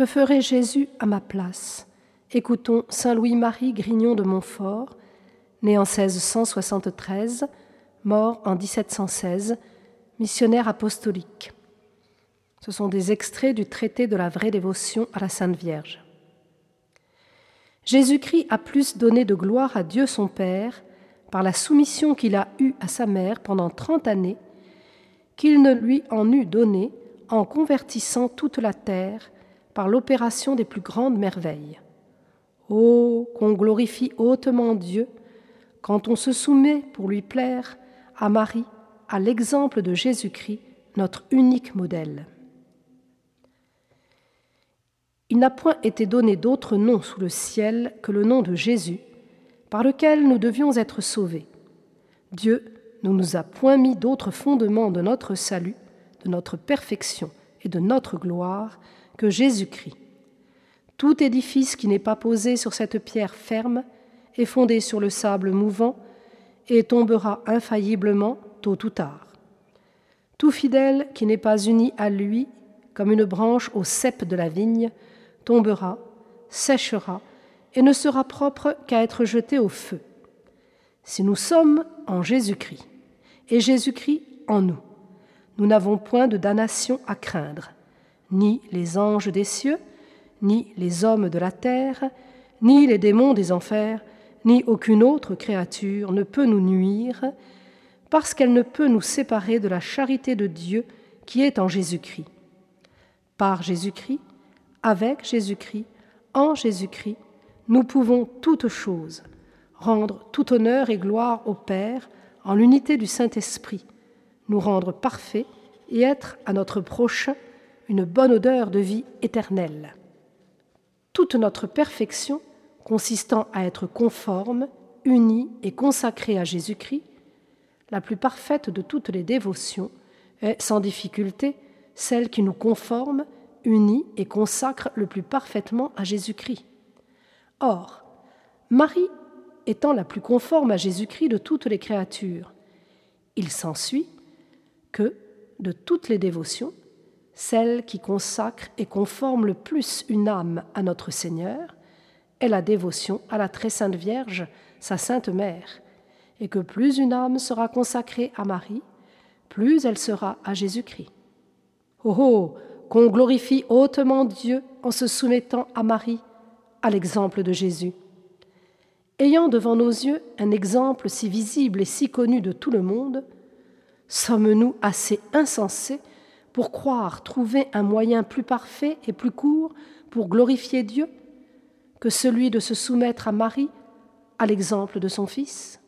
Que ferait Jésus à ma place? Écoutons Saint Louis-Marie Grignon de Montfort, né en 1673, mort en 1716, missionnaire apostolique. Ce sont des extraits du traité de la vraie dévotion à la Sainte Vierge. Jésus-Christ a plus donné de gloire à Dieu son Père par la soumission qu'il a eue à sa mère pendant trente années qu'il ne lui en eût donné en convertissant toute la terre l'opération des plus grandes merveilles. Oh, qu'on glorifie hautement Dieu quand on se soumet pour lui plaire à Marie, à l'exemple de Jésus-Christ, notre unique modèle. Il n'a point été donné d'autre nom sous le ciel que le nom de Jésus, par lequel nous devions être sauvés. Dieu ne nous a point mis d'autre fondement de notre salut, de notre perfection et de notre gloire que Jésus-Christ. Tout édifice qui n'est pas posé sur cette pierre ferme est fondé sur le sable mouvant et tombera infailliblement tôt ou tard. Tout fidèle qui n'est pas uni à lui comme une branche au cep de la vigne tombera, séchera, et ne sera propre qu'à être jeté au feu. Si nous sommes en Jésus-Christ, et Jésus-Christ en nous, nous n'avons point de damnation à craindre, ni les anges des cieux, ni les hommes de la terre, ni les démons des enfers, ni aucune autre créature ne peut nous nuire, parce qu'elle ne peut nous séparer de la charité de Dieu qui est en Jésus-Christ. Par Jésus-Christ, avec Jésus-Christ, en Jésus-Christ, nous pouvons toutes choses, rendre tout honneur et gloire au Père en l'unité du Saint-Esprit, nous rendre parfaits et être à notre prochain une bonne odeur de vie éternelle. Toute notre perfection consistant à être conforme, unie et consacrée à Jésus-Christ, la plus parfaite de toutes les dévotions, est sans difficulté celle qui nous conforme unie et consacre le plus parfaitement à Jésus-Christ. Or, Marie étant la plus conforme à Jésus-Christ de toutes les créatures, il s'ensuit que, de toutes les dévotions, celle qui consacre et conforme le plus une âme à notre Seigneur est la dévotion à la très sainte Vierge, sa sainte Mère, et que plus une âme sera consacrée à Marie, plus elle sera à Jésus-Christ. Oh oh qu'on glorifie hautement Dieu en se soumettant à Marie, à l'exemple de Jésus. Ayant devant nos yeux un exemple si visible et si connu de tout le monde, sommes-nous assez insensés pour croire trouver un moyen plus parfait et plus court pour glorifier Dieu que celui de se soumettre à Marie, à l'exemple de son Fils